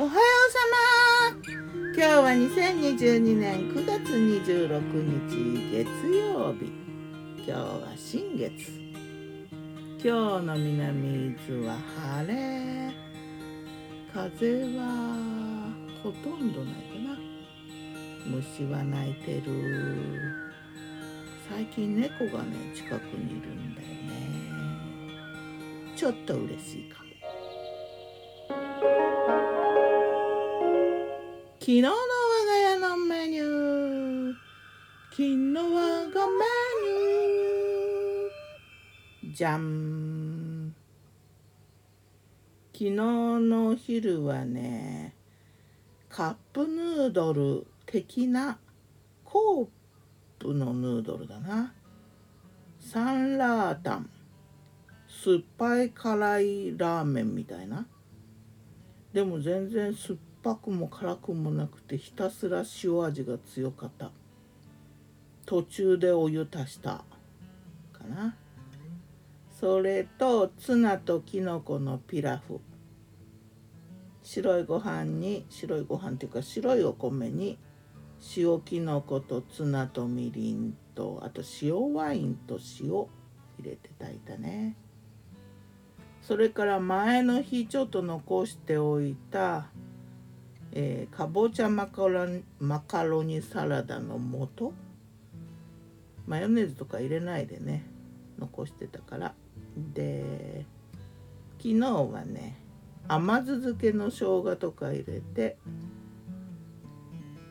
おはようさま今日は2022年9月26日月曜日。今日は新月。今日の南伊豆は晴れ。風はほとんどないかな。虫は鳴いてる。最近猫がね近くにいるんだよね。ちょっと嬉しいかも。昨日の我が家のメニュー。昨日我がメニュー。じゃん昨日のお昼はねカップヌードル的なコープのヌードルだな。サンラータン。酸っぱい辛いラーメンみたいな。でも全然酸っぱくも辛くもなくてひたすら塩味が強かった。途中でお湯足した。かな。それとツナとキノコのピラフ。白いご飯に白いご飯っていうか白いお米に塩きのことツナとみりんとあと塩ワインと塩入れて炊いたね。それから前の日ちょっと残しておいたえー、かぼちゃマカロマカロニサラダの素？マヨネーズとか入れないでね残してたから。で昨日はね甘酢漬けの生姜とか入れて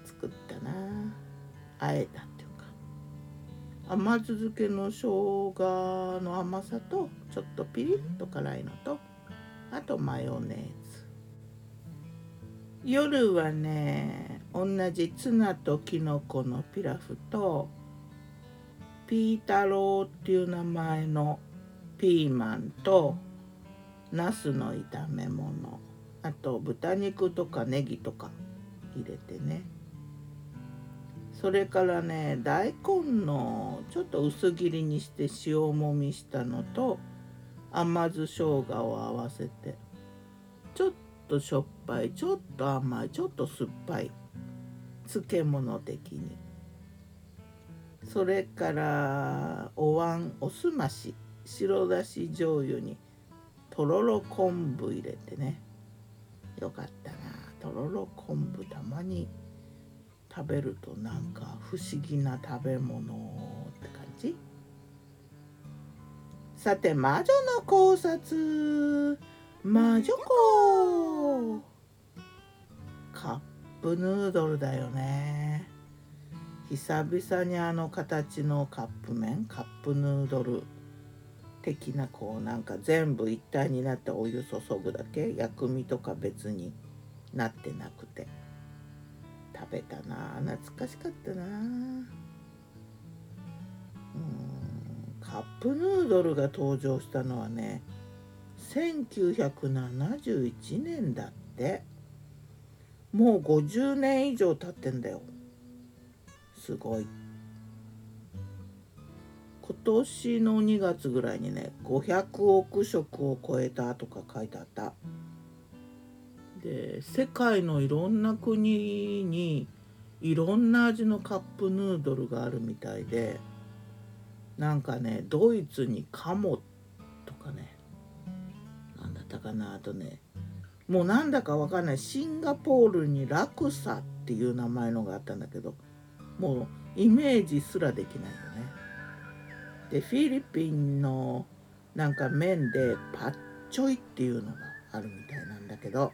作ったな。あえたっていうか。甘酢漬けの生姜の甘さとちょっとピリッと辛いのとあとマヨネーズ。夜はね同じツナとキノコのピラフとピータローっていう名前のピーマンとナスの炒め物あと豚肉とかネギとか入れてね。それからね大根のちょっと薄切りにして塩もみしたのと甘酢生姜を合わせてちょっとしょっぱいちょっと甘いちょっと酸っぱい。漬物的に。それからお椀おすまし。白だし醤油にとろろ昆布入れてね。よかったな。とろろ昆布たまに食べるとなんか不思議な食べ物って感じ。さて魔女の考察。魔女子カップヌードルだよね。久々にあの形のカップ麺カップヌードル的なこうなんか全部一体になってお湯注ぐだけ薬味とか別になってなくて。食べたな。懐かしかったな。うんカップヌードルが登場したのはね1971年だって。もう50年以上経ってんだよ。すごい。今年の2月ぐらいにね500億食を超えたとか書いてあった。で世界のいろんな国にいろんな味のカップヌードルがあるみたいでなんかねドイツにカモとかねったかなあとねもうなんだかわかんないシンガポールにラクサっていう名前のがあったんだけどもうイメージすらできないよね。でフィリピンのなんか麺でパッチョイっていうのがあるみたいなんだけど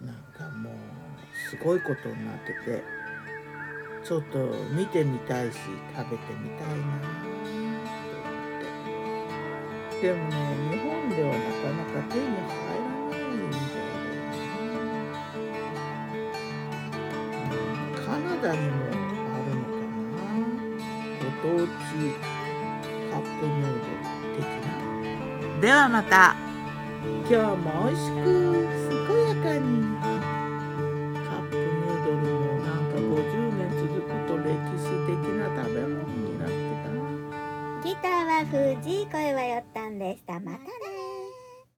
なんかもうすごいことになっててちょっと見てみたいし食べてみたいな。でもね日本ではなかなか手に入らないんだよね、カナダにもあるのかな。ご当地カップヌードル的な。ではまた。今日も美味しく健やかに。カップヌードルもなんか50年続くと歴史的な食べ物になってたな。ギターは藤井声はよったんでしたまたね